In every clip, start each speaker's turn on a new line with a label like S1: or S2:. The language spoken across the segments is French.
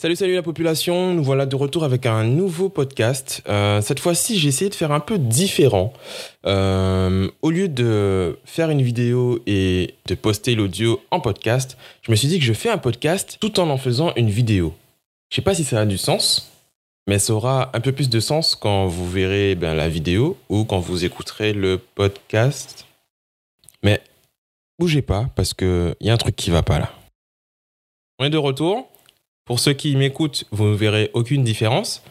S1: Salut, salut la population, nous voilà de retour avec un nouveau podcast. Euh, cette fois-ci, j'ai essayé de faire un peu différent. Euh, au lieu de faire une vidéo et de poster l'audio en podcast, je me suis dit que je fais un podcast tout en en faisant une vidéo. Je sais pas si ça a du sens, mais ça aura un peu plus de sens quand vous verrez ben, la vidéo ou quand vous écouterez le podcast. Mais bougez pas parce qu'il y a un truc qui va pas là. On est de retour. Pour ceux qui m'écoutent, vous ne verrez aucune différence.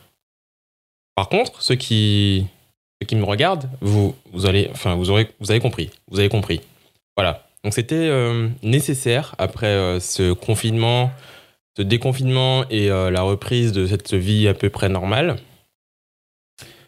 S1: Par contre, ceux qui, qui me regardent, vous, vous, allez, enfin, vous, aurez, vous avez compris. Vous avez compris. Voilà. Donc c'était euh, nécessaire après euh, ce confinement, ce déconfinement et euh, la reprise de cette vie à peu près normale.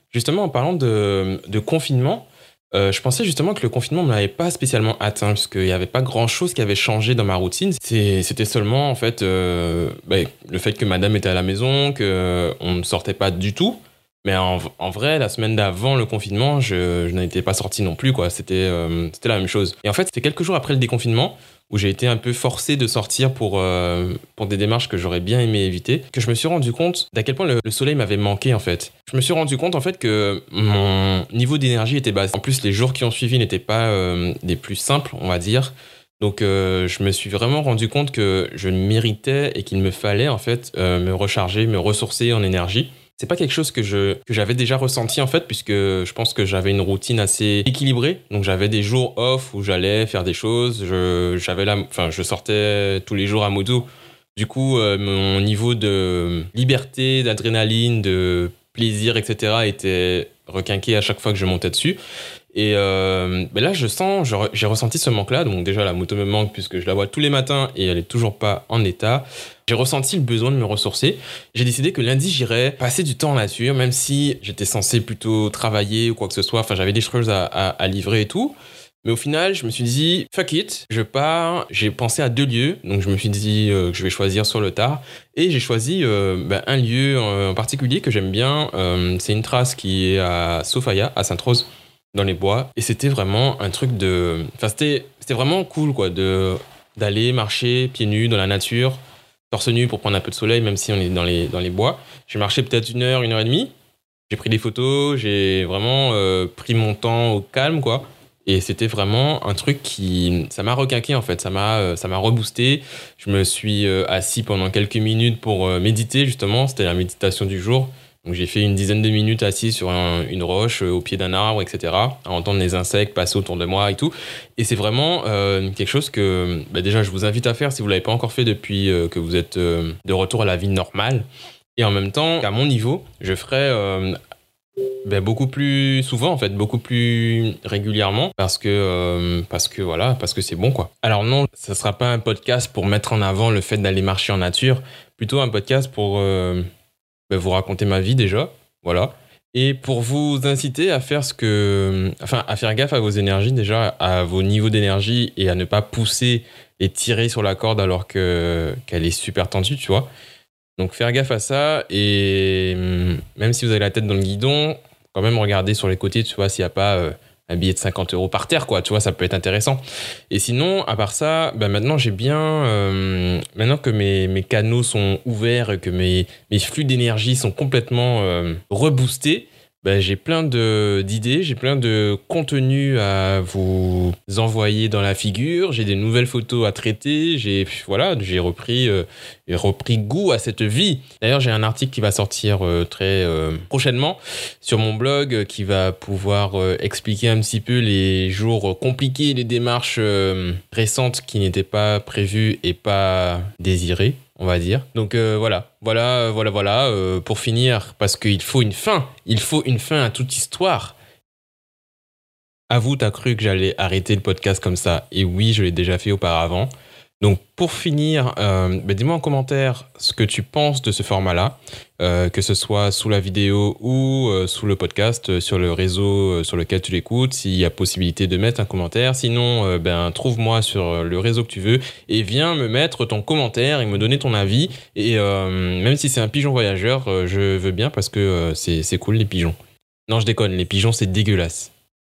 S1: Justement, en parlant de confinement, euh, je pensais justement que le confinement ne m'avait pas spécialement atteint, parce qu'il n'y avait pas grand-chose qui avait changé dans ma routine. C'était seulement, en fait, euh, bah, le fait que madame était à la maison, qu'on ne sortait pas du tout. Mais en, vrai, la semaine d'avant le confinement, je, je n'étais pas sorti non plus, euh, c'était la même chose. Et en fait, c'était quelques jours après le déconfinement où j'ai été un peu forcé de sortir pour, euh, des démarches que j'aurais bien aimé éviter, que je me suis rendu compte d'à quel point le, le soleil m'avait manqué, en fait. Je me suis rendu compte, en fait, que mon niveau d'énergie était bas. En plus, les jours qui ont suivi n'étaient pas euh, des plus simples, on va dire. Donc, je me suis vraiment rendu compte que je méritais et qu'il me fallait, en fait, me recharger, me ressourcer en énergie c'est pas quelque chose que j'avais déjà ressenti en fait puisque je pense que j'avais une routine assez équilibrée. Donc j'avais des jours off où j'allais faire des choses. Je j'avais je sortais tous les jours à moto du coup euh, mon niveau de liberté d'adrénaline de plaisir etc était requinqué à chaque fois que je montais dessus et euh, là, je sens, j'ai ressenti ce manque-là. Donc déjà, la moto me manque puisque je la vois tous les matins et elle est toujours pas en état. J'ai ressenti le besoin de me ressourcer. J'ai décidé que lundi, j'irais passer du temps en nature, même si j'étais censé plutôt travailler ou quoi que ce soit. Enfin, j'avais des choses à- à livrer et tout. Mais au final, je me suis dit, fuck it, je pars. J'ai pensé à deux lieux. Donc je me suis dit euh, que je vais choisir sur le tard. Et j'ai choisi euh, ben, un lieu en particulier que j'aime bien. Euh, C'est une trace qui est à Sofaya, à Sainte-Rose dans les bois et c'était vraiment un truc de enfin c'était vraiment cool quoi de d'aller marcher pieds nus dans la nature torse nu pour prendre un peu de soleil même si on est dans les dans les bois j'ai marché peut-être une heure une heure et demie j'ai pris des photos j'ai vraiment euh, pris mon temps au calme quoi et c'était vraiment un truc qui ça m'a requinqué en fait ça m'a euh, reboosté je me suis euh, assis pendant quelques minutes pour euh, méditer justement c'était la méditation du jour donc j'ai fait une dizaine de minutes assis sur un- une roche, au pied d'un arbre, etc. À entendre les insectes passer autour de moi et tout. Et c'est vraiment quelque chose que bah, déjà je vous invite à faire si vous l'avez pas encore fait depuis que vous êtes de retour à la vie normale. Et en même temps, à mon niveau, je ferai ben, beaucoup plus souvent en fait, beaucoup plus régulièrement parce que euh, parce que voilà, parce que c'est bon quoi. Alors non, ça sera pas un podcast pour mettre en avant le fait d'aller marcher en nature, plutôt un podcast pour euh, ben, vous raconter ma vie déjà, voilà. Et pour vous inciter à faire ce que, enfin, à faire gaffe à vos énergies déjà, à vos niveaux d'énergie et à ne pas pousser et tirer sur la corde alors que qu'elle est super tendue, tu vois. Donc faire gaffe à ça et hum, même si vous avez la tête dans le guidon, quand même regarder sur les côtés, tu vois, s'il n'y a pas euh, un billet de 50 euros par terre, quoi, tu vois, ça peut être intéressant. Et sinon, à part ça, ben maintenant j'ai bien, euh, maintenant que mes, canaux sont ouverts que mes, mes flux d'énergie sont complètement euh, reboostés, ben, j'ai plein d'idées, j'ai plein de contenus à vous envoyer dans la figure, j'ai des nouvelles photos à traiter, j'ai voilà, j'ai repris, euh, repris goût à cette vie. D'ailleurs, j'ai un article qui va sortir euh, très euh, prochainement sur mon blog qui va pouvoir expliquer un petit peu les jours compliqués, les démarches récentes qui n'étaient pas prévues et pas désirées, on va dire. Donc euh, voilà, voilà, euh, voilà, voilà. euh, pour finir, parce qu'il faut une fin, il faut une fin à toute histoire. Avoue, t'as cru que j'allais arrêter le podcast comme ça. Et oui, je l'ai déjà fait auparavant. Donc pour finir, euh, ben, dis-moi en commentaire ce que tu penses de ce format-là, euh, que ce soit sous la vidéo ou euh, sous le podcast, sur le réseau sur lequel tu l'écoutes, s'il y a possibilité de mettre un commentaire. Sinon, ben trouve-moi sur le réseau que tu veux et viens me mettre ton commentaire et me donner ton avis. Et même si c'est un pigeon voyageur, je veux bien parce que c'est cool les pigeons. Non, je déconne, les pigeons c'est dégueulasse.